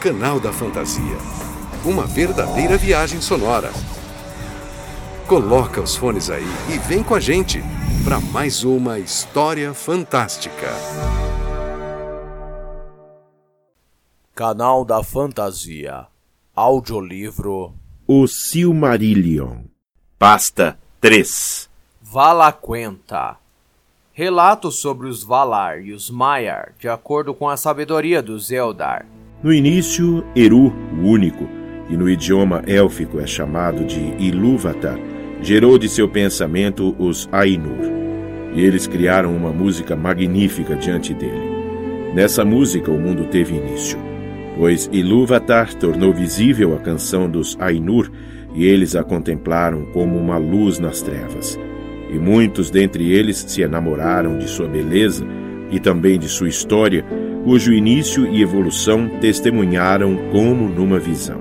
Canal da Fantasia. Uma verdadeira viagem sonora. Coloca os fones aí e vem com a gente para mais uma história fantástica. Canal da Fantasia. Audiolivro O Silmarillion. Pasta 3. Valaquenta. Relato sobre os Valar e os Maiar, de acordo com a sabedoria dos Eldar. No início, Eru, o único, e no idioma élfico é chamado de Ilúvatar, gerou de seu pensamento os Ainur. E eles criaram uma música magnífica diante dele. Nessa música o mundo teve início, pois Ilúvatar tornou visível a canção dos Ainur e eles a contemplaram como uma luz nas trevas. E muitos dentre eles se enamoraram de sua beleza e também de sua história, cujo início e evolução testemunharam como numa visão.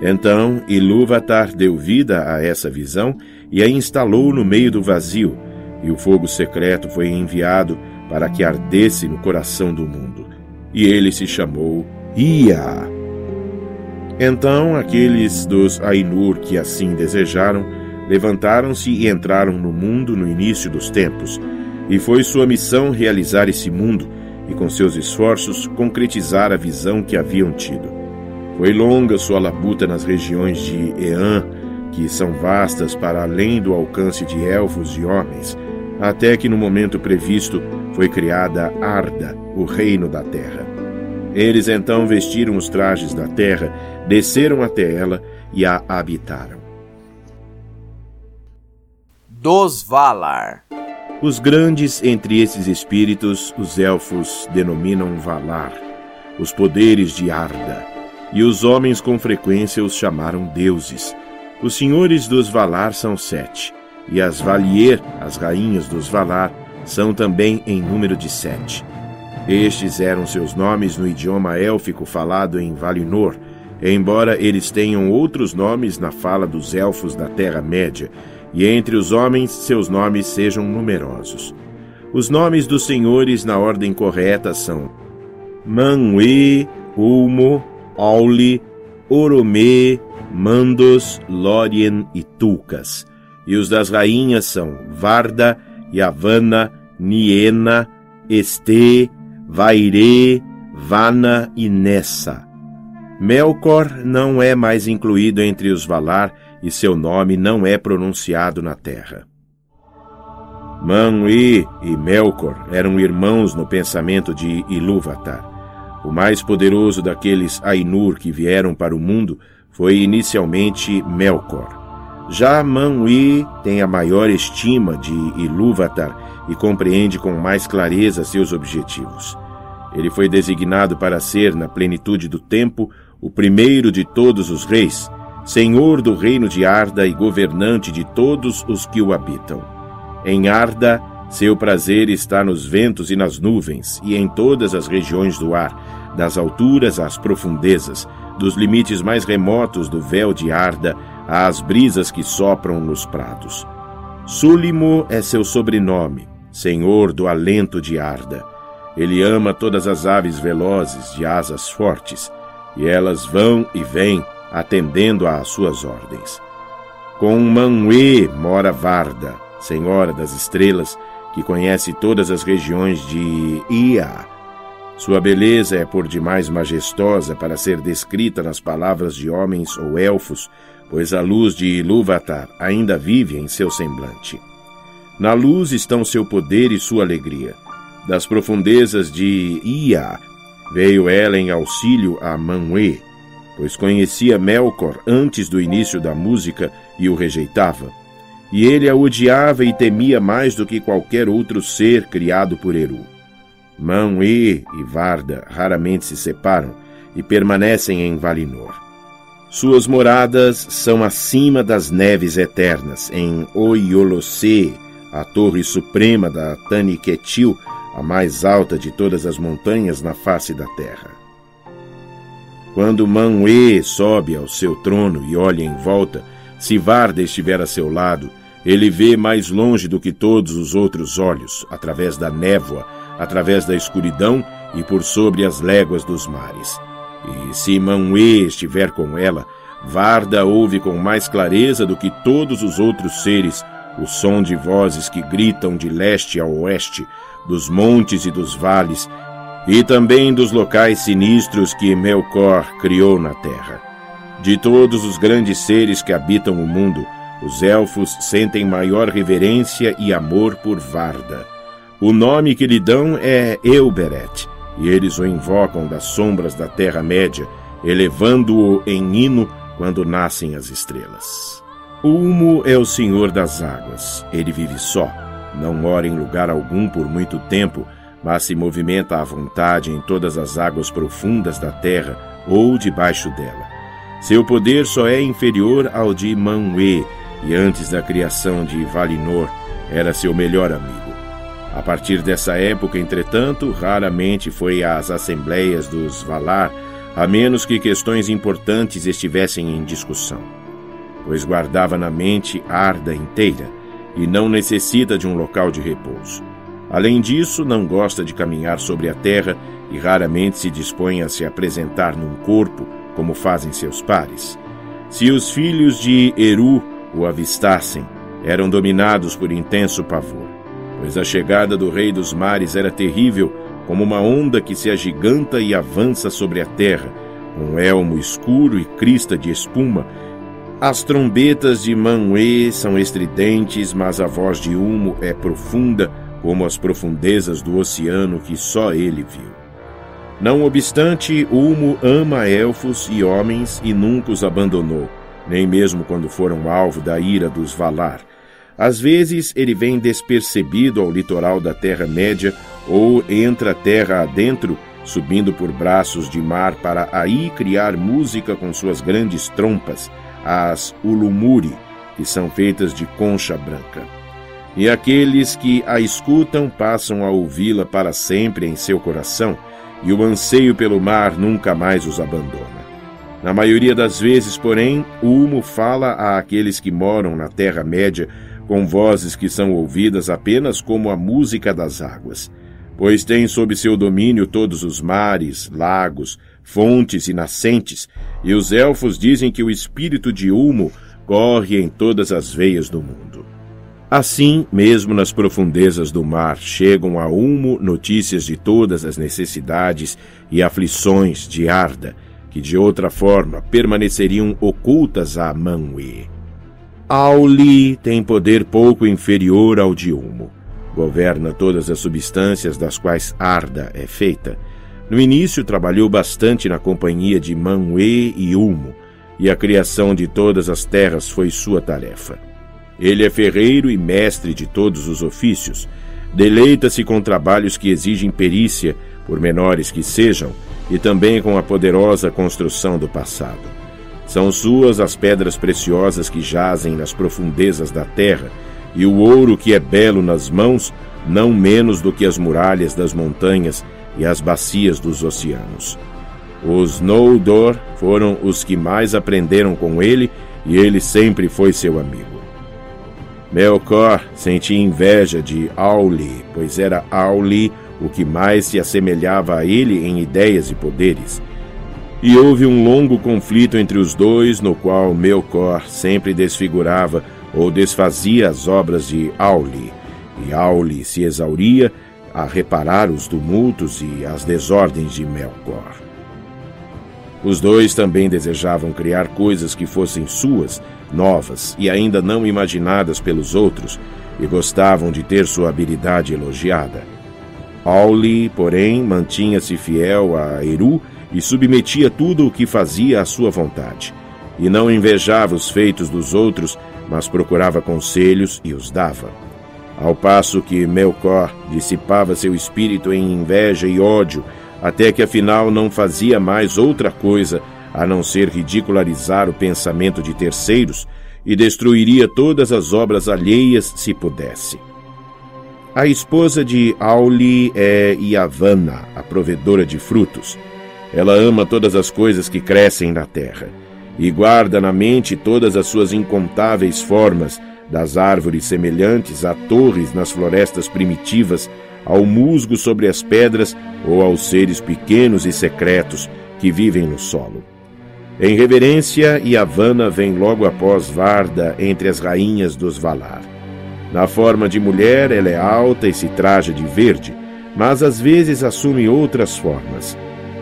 Então Ilúvatar deu vida a essa visão e a instalou no meio do vazio, e o fogo secreto foi enviado para que ardesse no coração do mundo. E ele se chamou Ia. Então aqueles dos Ainur que assim desejaram levantaram-se e entraram no mundo no início dos tempos, e foi sua missão realizar esse mundo e, com seus esforços, concretizar a visão que haviam tido. Foi longa sua labuta nas regiões de Eã, que são vastas para além do alcance de elfos e homens, até que no momento previsto foi criada Arda, o reino da terra. Eles então vestiram os trajes da terra, desceram até ela e a habitaram. Dos Valar. Os grandes entre esses espíritos, os elfos denominam Valar, os poderes de Arda, e os homens com frequência os chamaram deuses. Os senhores dos Valar são sete, e as Valier, as rainhas dos Valar, são também em número de sete. Estes eram seus nomes no idioma élfico falado em Valinor, embora eles tenham outros nomes na fala dos elfos da Terra-média, e entre os homens seus nomes sejam numerosos. Os nomes dos senhores na ordem correta são Manwë, Ulmo, Auli, Oromê, Mandos, Lórien e Tulcas. E os das rainhas são Varda, Yavanna, Niena, Este, Vaire, Vana e Nessa. Melkor não é mais incluído entre os Valar e seu nome não é pronunciado na terra. Manwë e Melkor eram irmãos no pensamento de Ilúvatar. O mais poderoso daqueles Ainur que vieram para o mundo foi inicialmente Melkor. Já Manwë tem a maior estima de Ilúvatar e compreende com mais clareza seus objetivos. Ele foi designado para ser, na plenitude do tempo, o primeiro de todos os reis, senhor do reino de Arda e governante de todos os que o habitam. Em Arda, seu prazer está nos ventos e nas nuvens, e em todas as regiões do ar, das alturas às profundezas, dos limites mais remotos do véu de Arda às brisas que sopram nos prados. Súlimo é seu sobrenome, senhor do alento de Arda. Ele ama todas as aves velozes de asas fortes, e elas vão e vêm atendendo às suas ordens. Com Manwë mora Varda, senhora das estrelas, que conhece todas as regiões de Ia. Sua beleza é por demais majestosa para ser descrita nas palavras de homens ou elfos, pois a luz de Ilúvatar ainda vive em seu semblante. Na luz estão seu poder e sua alegria. Das profundezas de Ia veio ela em auxílio a Manwë, pois conhecia Melkor antes do início da música e o rejeitava. E ele a odiava e temia mais do que qualquer outro ser criado por Eru. Manwë e Varda raramente se separam e permanecem em Valinor. Suas moradas são acima das neves eternas, em Oiolocê, a torre suprema da Taniquetil, a mais alta de todas as montanhas na face da terra. Quando Manwë sobe ao seu trono e olha em volta, se Varda estiver a seu lado, ele vê mais longe do que todos os outros olhos, através da névoa, através da escuridão e por sobre as léguas dos mares. E se Manwë estiver com ela, Varda ouve com mais clareza do que todos os outros seres o som de vozes que gritam de leste a oeste, dos montes e dos vales, e também dos locais sinistros que Melkor criou na terra. De todos os grandes seres que habitam o mundo, os elfos sentem maior reverência e amor por Varda. O nome que lhe dão é Euberet, e eles o invocam das sombras da Terra-média, elevando-o em hino quando nascem as estrelas. Ulmo é o senhor das águas. Ele vive só, não mora em lugar algum por muito tempo, mas se movimenta à vontade em todas as águas profundas da terra ou debaixo dela. Seu poder só é inferior ao de Manwë, e antes da criação de Valinor, era seu melhor amigo. A partir dessa época, entretanto, raramente foi às assembleias dos Valar, a menos que questões importantes estivessem em discussão, pois guardava na mente Arda inteira e não necessita de um local de repouso. Além disso, não gosta de caminhar sobre a terra e raramente se dispõe a se apresentar num corpo como fazem seus pares. Se os filhos de Eru o avistassem, eram dominados por intenso pavor, pois a chegada do Rei dos Mares era terrível, como uma onda que se agiganta e avança sobre a terra, um elmo escuro e crista de espuma. As trombetas de Manwë são estridentes, mas a voz de Humo é profunda, como as profundezas do oceano que só ele viu. Não obstante, Ulmo ama elfos e homens e nunca os abandonou, nem mesmo quando foram alvo da ira dos Valar. Às vezes ele vem despercebido ao litoral da Terra-média ou entra terra adentro, subindo por braços de mar para aí criar música com suas grandes trompas, as Ulumuri, que são feitas de concha branca. E aqueles que a escutam passam a ouvi-la para sempre em seu coração, e o anseio pelo mar nunca mais os abandona. Na maioria das vezes, porém, o humo fala a aqueles que moram na Terra-média com vozes que são ouvidas apenas como a música das águas, pois tem sob seu domínio todos os mares, lagos, fontes e nascentes, e os elfos dizem que o espírito de Ulmo corre em todas as veias do mundo. Assim, mesmo nas profundezas do mar, chegam a Ulmo notícias de todas as necessidades e aflições de Arda, que de outra forma permaneceriam ocultas a Manwë. Auli tem poder pouco inferior ao de Ulmo. Governa todas as substâncias das quais Arda é feita. No início trabalhou bastante na companhia de Manwë e Ulmo, e a criação de todas as terras foi sua tarefa. Ele é ferreiro e mestre de todos os ofícios. Deleita-se com trabalhos que exigem perícia, por menores que sejam, e também com a poderosa construção do passado. São suas as pedras preciosas que jazem nas profundezas da terra, e o ouro que é belo nas mãos, não menos do que as muralhas das montanhas e as bacias dos oceanos. Os Noldor foram os que mais aprenderam com ele, e ele sempre foi seu amigo. Melkor sentia inveja de Auli, pois era Auli o que mais se assemelhava a ele em ideias e poderes. E houve um longo conflito entre os dois, no qual Melkor sempre desfigurava ou desfazia as obras de Auli, e Auli se exauria a reparar os tumultos e as desordens de Melkor. Os dois também desejavam criar coisas que fossem suas, novas e ainda não imaginadas pelos outros, e gostavam de ter sua habilidade elogiada. Auli, porém, mantinha-se fiel a Eru e submetia tudo o que fazia à sua vontade. E não invejava os feitos dos outros, mas procurava conselhos e os dava. Ao passo que Melkor dissipava seu espírito em inveja e ódio, até que afinal não fazia mais outra coisa a não ser ridicularizar o pensamento de terceiros, e destruiria todas as obras alheias se pudesse. A esposa de Auli é Yavanna, a provedora de frutos. Ela ama todas as coisas que crescem na terra e guarda na mente todas as suas incontáveis formas, das árvores semelhantes a torres nas florestas primitivas, ao musgo sobre as pedras ou aos seres pequenos e secretos que vivem no solo. Em reverência, Yavanna vem logo após Varda entre as rainhas dos Valar. Na forma de mulher, ela é alta e se traja de verde, mas às vezes assume outras formas.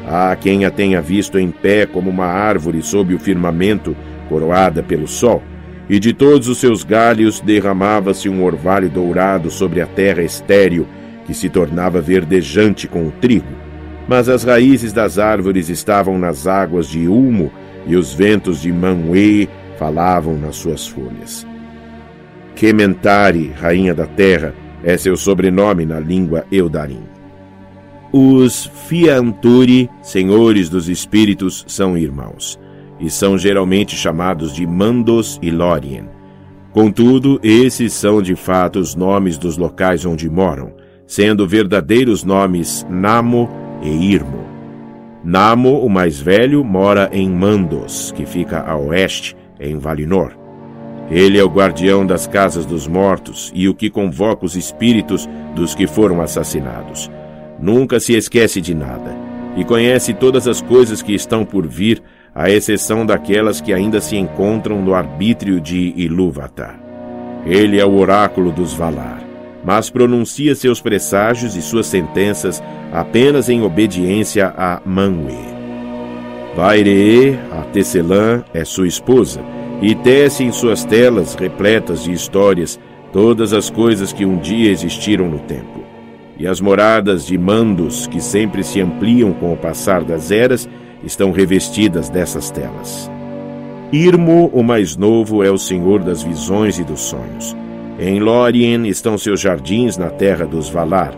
Há quem a tenha visto em pé como uma árvore sob o firmamento, coroada pelo sol, e de todos os seus galhos derramava-se um orvalho dourado sobre a terra estéril, que se tornava verdejante com o trigo. Mas as raízes das árvores estavam nas águas de Ulmo, e os ventos de Manwë falavam nas suas folhas. Kementari, rainha da terra, é seu sobrenome na língua Eudarim. Os Fianturi, senhores dos espíritos, são irmãos, e são geralmente chamados de Mandos e Lórien. Contudo, esses são de fato os nomes dos locais onde moram, sendo verdadeiros nomes Namo e Irmo. Namo, o mais velho, mora em Mandos, que fica a oeste, em Valinor. Ele é o guardião das casas dos mortos e o que convoca os espíritos dos que foram assassinados. Nunca se esquece de nada e conhece todas as coisas que estão por vir, à exceção daquelas que ainda se encontram no arbítrio de Ilúvatar. Ele é o oráculo dos Valar mas pronuncia seus presságios e suas sentenças apenas em obediência a Manwë. Vairee, a Tecelã, é sua esposa, e tece em suas telas repletas de histórias todas as coisas que um dia existiram no tempo. E as moradas de mandos, que sempre se ampliam com o passar das eras, estão revestidas dessas telas. Irmo, o mais novo, é o senhor das visões e dos sonhos. Em Lórien estão seus jardins na terra dos Valar.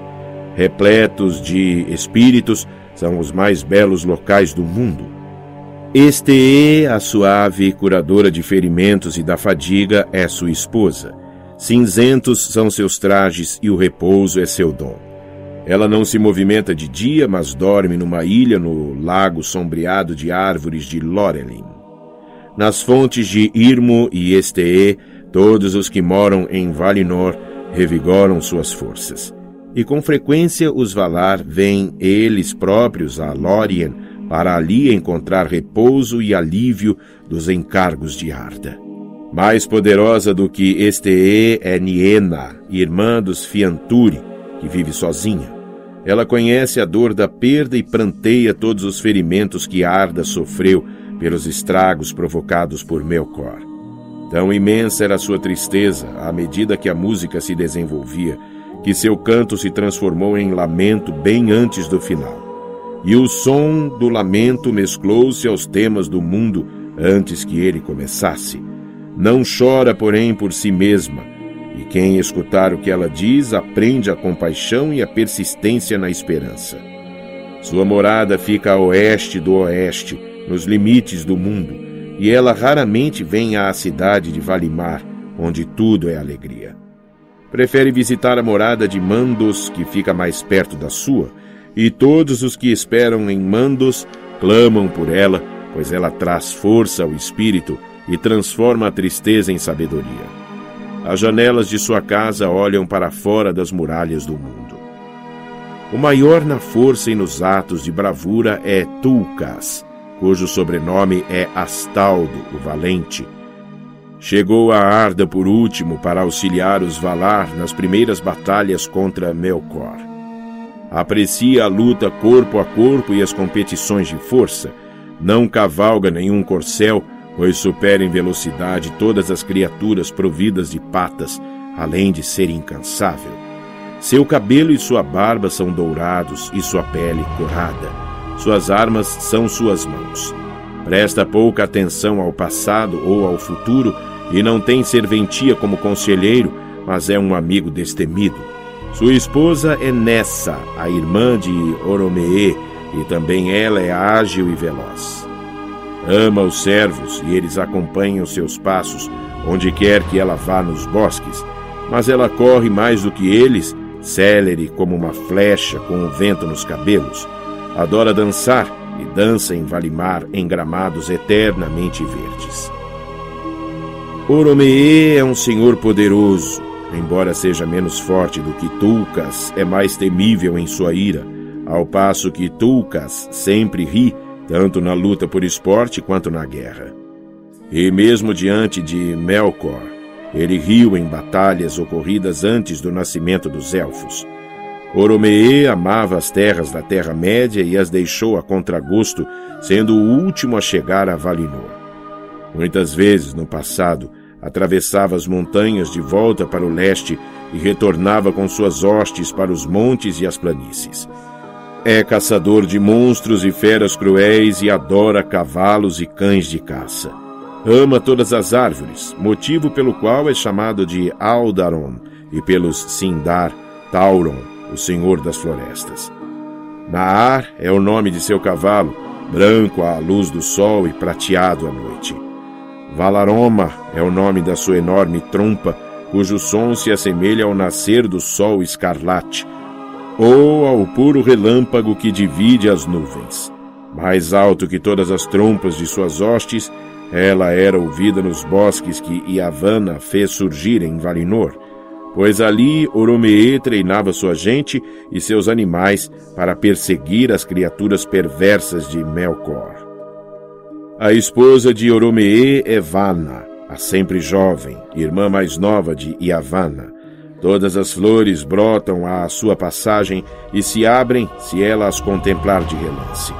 Repletos de espíritos, são os mais belos locais do mundo. Este, a suave curadora de ferimentos e da fadiga, é sua esposa. Cinzentos são seus trajes e o repouso é seu dom. Ela não se movimenta de dia, mas dorme numa ilha no lago sombreado de árvores de Lorelin. Nas fontes de Irmo e Estee, Todos os que moram em Valinor revigoram suas forças. E com frequência os Valar vêm eles próprios a Lórien para ali encontrar repouso e alívio dos encargos de Arda. Mais poderosa do que Estee é Niena, irmã dos Fianturi, que vive sozinha. Ela conhece a dor da perda e pranteia todos os ferimentos que Arda sofreu pelos estragos provocados por Melkor. Tão imensa era sua tristeza à medida que a música se desenvolvia, que seu canto se transformou em lamento bem antes do final. E o som do lamento mesclou-se aos temas do mundo antes que ele começasse. Não chora, porém, por si mesma, e quem escutar o que ela diz aprende a compaixão e a persistência na esperança. Sua morada fica a oeste do oeste, nos limites do mundo e ela raramente vem à cidade de Valimar, onde tudo é alegria. Prefere visitar a morada de Mandos, que fica mais perto da sua, e todos os que esperam em Mandos clamam por ela, pois ela traz força ao espírito e transforma a tristeza em sabedoria. As janelas de sua casa olham para fora das muralhas do mundo. O maior na força e nos atos de bravura é Tulkas, cujo sobrenome é Astaldo, o Valente. Chegou a Arda por último para auxiliar os Valar nas primeiras batalhas contra Melkor. Aprecia a luta corpo a corpo e as competições de força. Não cavalga nenhum corcel, pois supera em velocidade todas as criaturas providas de patas, além de ser incansável. Seu cabelo e sua barba são dourados e sua pele corada. Suas armas são suas mãos. Presta pouca atenção ao passado ou ao futuro e não tem serventia como conselheiro, mas é um amigo destemido. Sua esposa é Nessa, a irmã de Oromee, e também ela é ágil e veloz. Ama os servos e eles acompanham seus passos onde quer que ela vá nos bosques, mas ela corre mais do que eles, célere como uma flecha com o vento nos cabelos. Adora dançar e dança em Valimar em gramados eternamente verdes. Oromee é um senhor poderoso, embora seja menos forte do que Tulkas, é mais temível em sua ira, ao passo que Tulkas sempre ri tanto na luta por esporte quanto na guerra. E mesmo diante de Melkor, ele riu em batalhas ocorridas antes do nascimento dos elfos. Oromee amava as terras da Terra-média e as deixou a contragosto, sendo o último a chegar a Valinor. Muitas vezes, no passado, atravessava as montanhas de volta para o leste e retornava com suas hostes para os montes e as planícies. É caçador de monstros e feras cruéis e adora cavalos e cães de caça. Ama todas as árvores, motivo pelo qual é chamado de Aldaron e pelos Sindar, Tauron, o senhor das florestas. Naar é o nome de seu cavalo, branco à luz do sol e prateado à noite. Valaroma é o nome da sua enorme trompa, cujo som se assemelha ao nascer do sol escarlate, ou ao puro relâmpago que divide as nuvens. Mais alto que todas as trompas de suas hostes, ela era ouvida nos bosques que Iavana fez surgir em Valinor, pois ali Oromee treinava sua gente e seus animais para perseguir as criaturas perversas de Melkor. A esposa de Oromee é Vana, a sempre jovem, irmã mais nova de Iavana, Todas as flores brotam à sua passagem e se abrem se ela as contemplar de relance.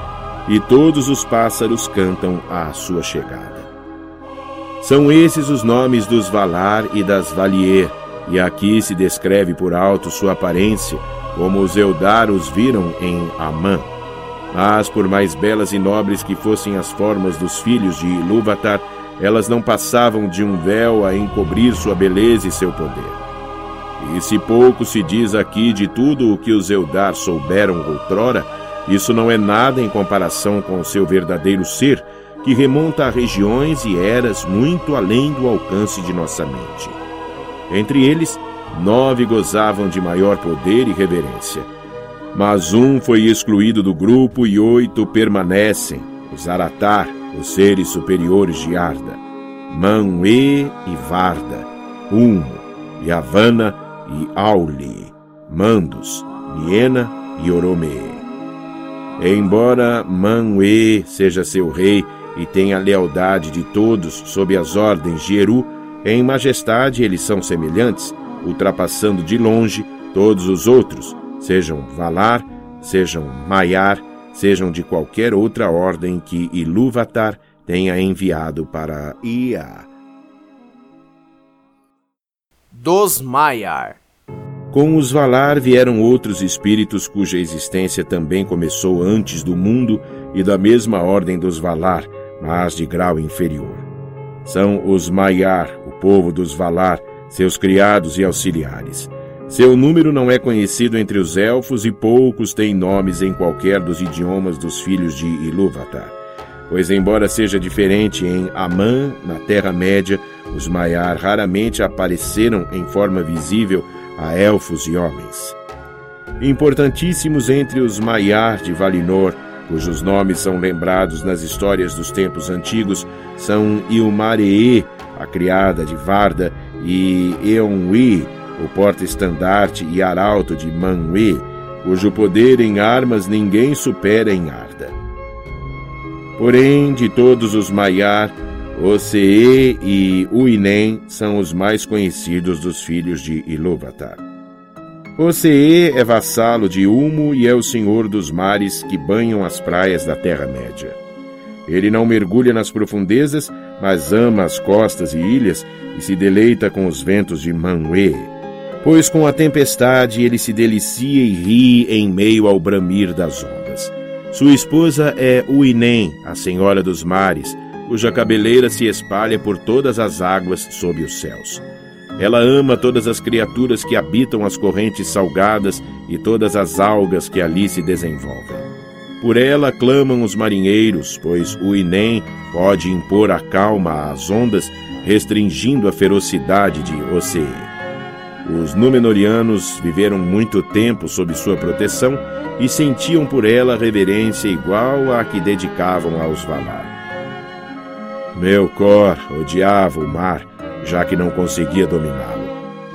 E todos os pássaros cantam à sua chegada. São esses os nomes dos Valar e das Valier, e aqui se descreve por alto sua aparência, como os Eldar os viram em Amã. Mas, por mais belas e nobres que fossem as formas dos filhos de Ilúvatar, elas não passavam de um véu a encobrir sua beleza e seu poder. E se pouco se diz aqui de tudo o que os Eldar souberam outrora, isso não é nada em comparação com o seu verdadeiro ser, que remonta a regiões e eras muito além do alcance de nossa mente. Entre eles, nove gozavam de maior poder e reverência. Mas um foi excluído do grupo e oito permanecem, os Aratar, os seres superiores de Arda, Manwë e Varda, Ulmo, Yavanna e Auli, Mandos, Niena e Oromê. Embora Manwë seja seu rei e tenha a lealdade de todos sob as ordens de Eru, em majestade eles são semelhantes, ultrapassando de longe todos os outros, sejam Valar, sejam Maiar, sejam de qualquer outra ordem que Ilúvatar tenha enviado para Ia dos Maiar. Com os Valar vieram outros espíritos cuja existência também começou antes do mundo e da mesma ordem dos Valar, mas de grau inferior. São os Maiar, povo dos Valar, seus criados e auxiliares. Seu número não é conhecido entre os elfos e poucos têm nomes em qualquer dos idiomas dos filhos de Ilúvatar. Pois, embora seja diferente em Amã, na Terra-média, os Maiar raramente apareceram em forma visível a elfos e homens. Importantíssimos entre os Maiar de Valinor, cujos nomes são lembrados nas histórias dos tempos antigos, são Ilmaree, a criada de Varda, e Eonwi, o porta-estandarte e arauto de Manwë, cujo poder em armas ninguém supera em Arda. Porém, de todos os Maiar, Osee e Uinem são os mais conhecidos dos filhos de Ilúvatar. Osee é vassalo de Ulmo e é o senhor dos mares que banham as praias da Terra-média. Ele não mergulha nas profundezas, mas ama as costas e ilhas e se deleita com os ventos de Manwë. Pois com a tempestade ele se delicia e ri em meio ao bramir das ondas. Sua esposa é Uinem, a senhora dos mares, cuja cabeleira se espalha por todas as águas sob os céus. Ela ama todas as criaturas que habitam as correntes salgadas e todas as algas que ali se desenvolvem. Por ela clamam os marinheiros, pois o Inem pode impor a calma às ondas, restringindo a ferocidade de Osee. Os Númenóreanos viveram muito tempo sob sua proteção e sentiam por ela reverência igual à que dedicavam aos Valar. Melkor odiava o mar, já que não conseguia dominá-lo.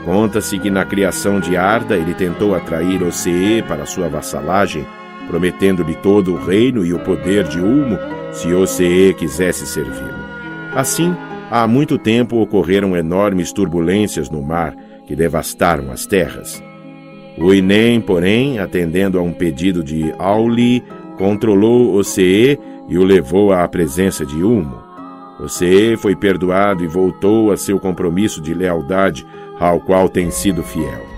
Conta-se que na criação de Arda ele tentou atrair Osee para sua vassalagem, prometendo-lhe todo o reino e o poder de Ulmo, se Ocee quisesse servi-lo. Assim, há muito tempo ocorreram enormes turbulências no mar que devastaram as terras. O Inem, porém, atendendo a um pedido de Auli, controlou Ocee e o levou à presença de Ulmo. Ocee foi perdoado e voltou a seu compromisso de lealdade, ao qual tem sido fiel.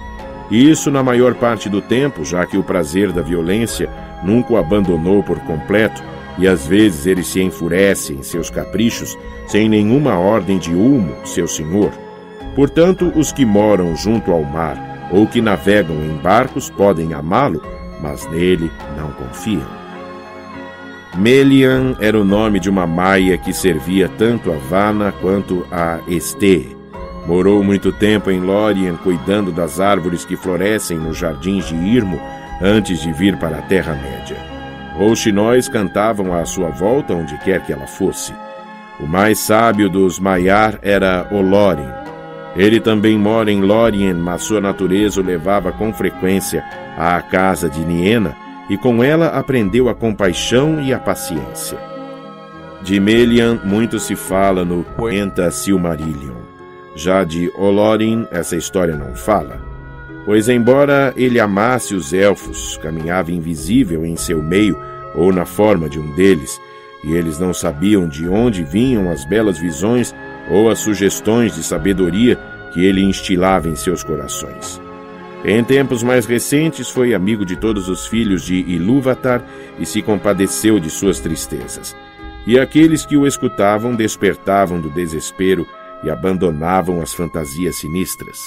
Isso na maior parte do tempo, já que o prazer da violência nunca o abandonou por completo, e às vezes ele se enfurece em seus caprichos sem nenhuma ordem de Ulmo, seu senhor. Portanto, os que moram junto ao mar ou que navegam em barcos podem amá-lo, mas nele não confiam. Melian era o nome de uma maia que servia tanto a Vana quanto a Este. Morou muito tempo em Lórien cuidando das árvores que florescem nos jardins de Irmo antes de vir para a Terra-média. Rouxinóis cantavam à sua volta onde quer que ela fosse. O mais sábio dos Maiar era Olorin. Ele também mora em Lórien, mas sua natureza o levava com frequência à casa de Niena, e com ela aprendeu a compaixão e a paciência. De Melian muito se fala no Poenta Silmarillion. Já de Olorin, essa história não fala. Pois, embora ele amasse os elfos, caminhava invisível em seu meio ou na forma de um deles, e eles não sabiam de onde vinham as belas visões ou as sugestões de sabedoria que ele instilava em seus corações. Em tempos mais recentes, foi amigo de todos os filhos de Ilúvatar e se compadeceu de suas tristezas. E aqueles que o escutavam despertavam do desespero e abandonavam as fantasias sinistras.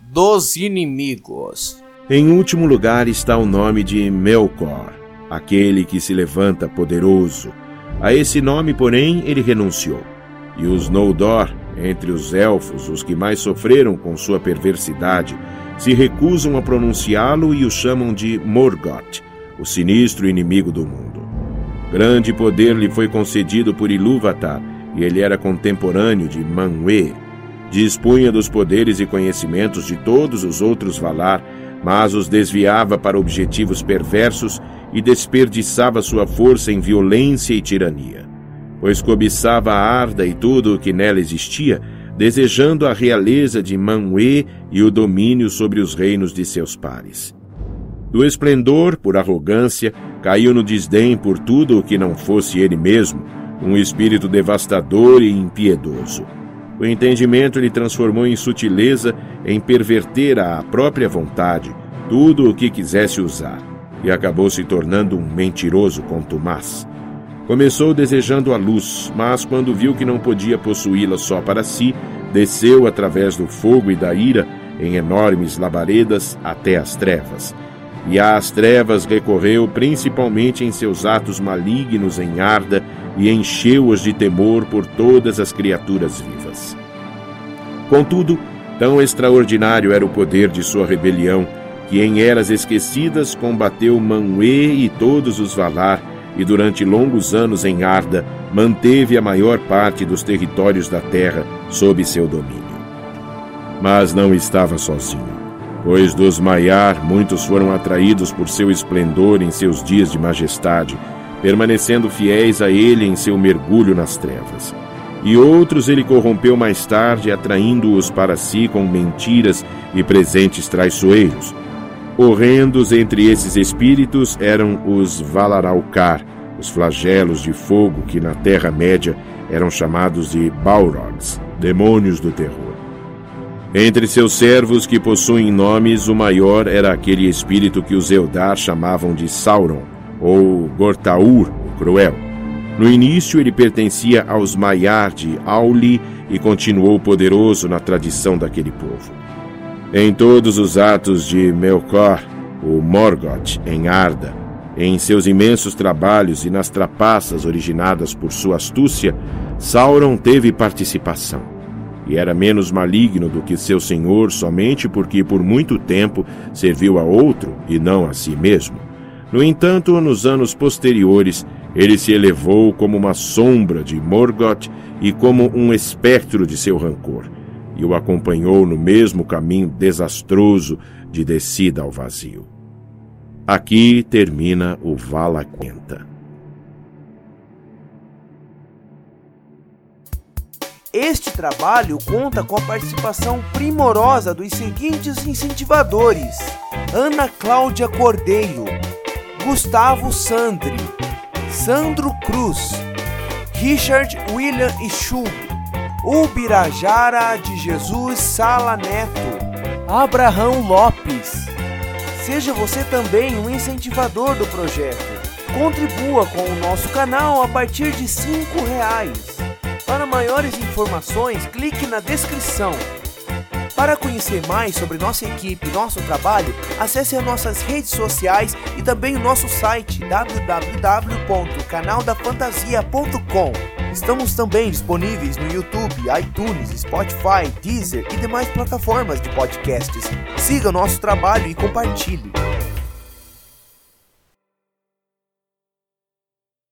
Dos inimigos. Em último lugar está o nome de Melkor, aquele que se levanta poderoso. A esse nome, porém, ele renunciou. E os Noldor, entre os elfos, os que mais sofreram com sua perversidade, se recusam a pronunciá-lo e o chamam de Morgoth, o sinistro inimigo do mundo. Grande poder lhe foi concedido por Ilúvatar, e ele era contemporâneo de Manwë. Dispunha dos poderes e conhecimentos de todos os outros Valar, mas os desviava para objetivos perversos e desperdiçava sua força em violência e tirania. Pois cobiçava a Arda e tudo o que nela existia, desejando a realeza de Manwë e o domínio sobre os reinos de seus pares. Do esplendor, por arrogância, caiu no desdém por tudo o que não fosse ele mesmo, um espírito devastador e impiedoso. O entendimento lhe transformou em sutileza, em perverter à própria vontade tudo o que quisesse usar, e acabou se tornando um mentiroso contumaz. Começou desejando a luz, mas quando viu que não podia possuí-la só para si, desceu através do fogo e da ira em enormes labaredas até as trevas. E às trevas recorreu principalmente em seus atos malignos em Arda e encheu-as de temor por todas as criaturas vivas. Contudo, tão extraordinário era o poder de sua rebelião, que em eras esquecidas combateu Manwë e todos os Valar, e durante longos anos em Arda manteve a maior parte dos territórios da terra sob seu domínio. Mas não estava sozinho, pois dos Maiar muitos foram atraídos por seu esplendor em seus dias de majestade, permanecendo fiéis a ele em seu mergulho nas trevas. E outros ele corrompeu mais tarde, atraindo-os para si com mentiras e presentes traiçoeiros. Horrendos entre esses espíritos eram os Valaralcar, os flagelos de fogo que na Terra-média eram chamados de Balrogs, demônios do terror. Entre seus servos que possuem nomes, o maior era aquele espírito que os Eldar chamavam de Sauron, ou Gortaur, o Cruel. No início, ele pertencia aos Maiar de Auli e continuou poderoso na tradição daquele povo. Em todos os atos de Melkor, o Morgoth, em Arda, em seus imensos trabalhos e nas trapaças originadas por sua astúcia, Sauron teve participação. E era menos maligno do que seu senhor somente porque por muito tempo serviu a outro e não a si mesmo. No entanto, nos anos posteriores, ele se elevou como uma sombra de Morgoth e como um espectro de seu rancor, e o acompanhou no mesmo caminho desastroso de descida ao vazio. Aqui termina o Vala Quenta. Este trabalho conta com a participação primorosa dos seguintes incentivadores: Ana Cláudia Cordeiro, Gustavo Sandri, Sandro Cruz, Richard William Schub, Ubirajara de Jesus Sala Neto, Abraão Lopes. Seja você também um incentivador do projeto. Contribua com o nosso canal a partir de R$ reais. Para maiores informações, clique na descrição. Para conhecer mais sobre nossa equipe e nosso trabalho, acesse as nossas redes sociais e também o nosso site www.canaldafantasia.com. Estamos também disponíveis no YouTube, iTunes, Spotify, Deezer e demais plataformas de podcasts. Siga nosso trabalho e compartilhe.